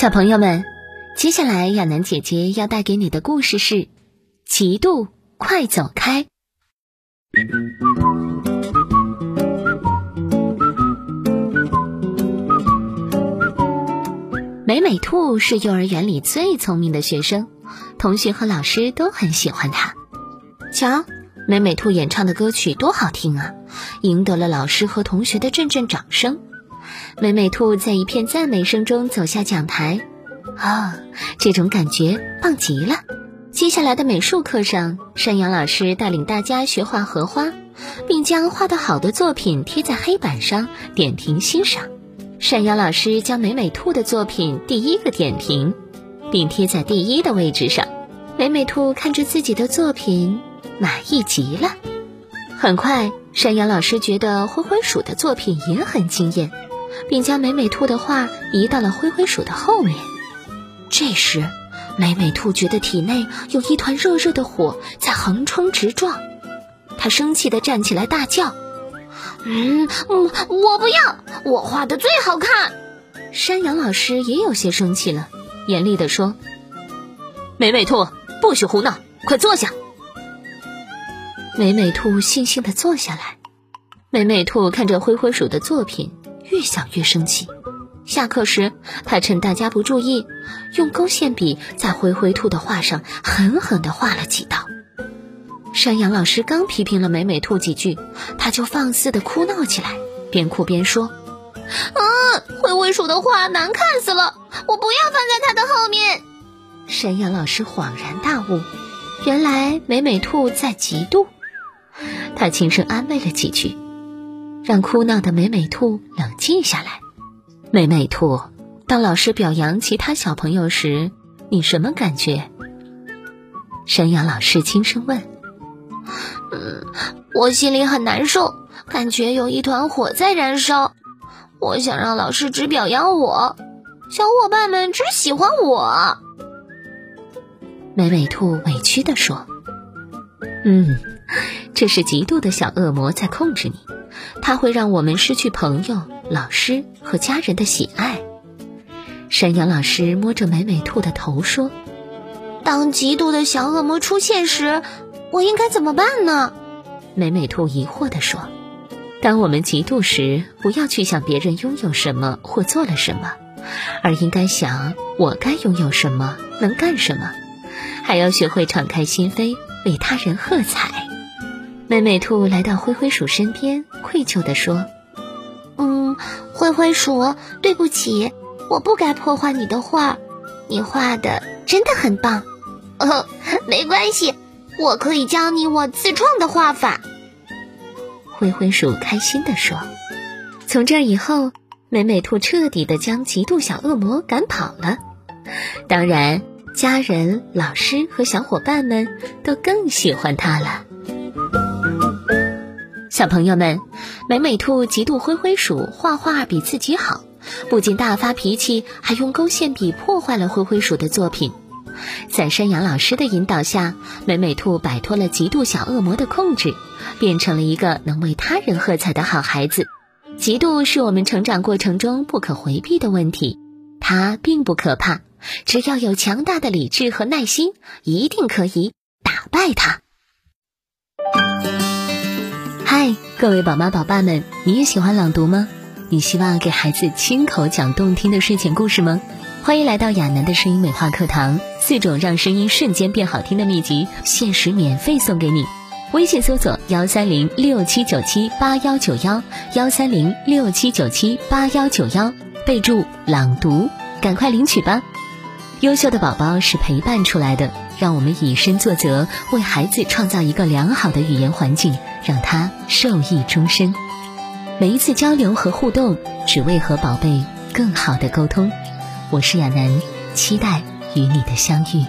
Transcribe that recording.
小朋友们，接下来亚楠姐姐要带给你的故事是《嫉妒，快走开》。美美兔是幼儿园里最聪明的学生，同学和老师都很喜欢她。瞧，美美兔演唱的歌曲多好听啊，赢得了老师和同学的阵阵掌声。美美兔在一片赞美声中走下讲台，啊，这种感觉棒极了！接下来的美术课上，山羊老师带领大家学画荷花，并将画得好的作品贴在黑板上点评欣赏。山羊老师将美美兔的作品第一个点评，并贴在第一的位置上。美美兔看着自己的作品，满意极了。很快，山羊老师觉得灰灰鼠的作品也很惊艳。并将美美兔的画移到了灰灰鼠的后面。这时，美美兔觉得体内有一团热热的火在横冲直撞，它生气地站起来大叫：“嗯，我不要！我画的最好看！”山羊老师也有些生气了，严厉地说：“美美兔，不许胡闹，快坐下。”美美兔悻悻地坐下来。美美兔看着灰灰鼠的作品。越想越生气。下课时，他趁大家不注意，用勾线笔在灰灰兔的画上狠狠地画了几道。山羊老师刚批评了美美兔几句，他就放肆地哭闹起来，边哭边说：“嗯，灰灰鼠的画难看死了，我不要放在它的后面。”山羊老师恍然大悟，原来美美兔在嫉妒。他轻声安慰了几句。让哭闹的美美兔冷静下来。美美兔，当老师表扬其他小朋友时，你什么感觉？山羊老师轻声问。嗯，我心里很难受，感觉有一团火在燃烧。我想让老师只表扬我，小伙伴们只喜欢我。美美兔委屈地说：“嗯，这是嫉妒的小恶魔在控制你。”它会让我们失去朋友、老师和家人的喜爱。山羊老师摸着美美兔的头说：“当嫉妒的小恶魔出现时，我应该怎么办呢？”美美兔疑惑地说：“当我们嫉妒时，不要去想别人拥有什么或做了什么，而应该想我该拥有什么，能干什么，还要学会敞开心扉，为他人喝彩。”美美兔来到灰灰鼠身边，愧疚地说：“嗯，灰灰鼠，对不起，我不该破坏你的画，你画的真的很棒。哦，没关系，我可以教你我自创的画法。”灰灰鼠开心地说：“从这以后，美美兔彻底的将嫉妒小恶魔赶跑了。当然，家人、老师和小伙伴们都更喜欢它了。”小朋友们，美美兔嫉妒灰灰鼠画画比自己好，不仅大发脾气，还用勾线笔破坏了灰灰鼠的作品。在山羊老师的引导下，美美兔摆脱了嫉妒小恶魔的控制，变成了一个能为他人喝彩的好孩子。嫉妒是我们成长过程中不可回避的问题，它并不可怕，只要有强大的理智和耐心，一定可以打败它。各位宝妈宝爸们，你也喜欢朗读吗？你希望给孩子亲口讲动听的睡前故事吗？欢迎来到亚楠的声音美化课堂，四种让声音瞬间变好听的秘籍，限时免费送给你。微信搜索幺三零六七九七八幺九幺幺三零六七九七八幺九幺，备注朗读，赶快领取吧。优秀的宝宝是陪伴出来的，让我们以身作则，为孩子创造一个良好的语言环境。让他受益终生。每一次交流和互动，只为和宝贝更好的沟通。我是亚楠，期待与你的相遇。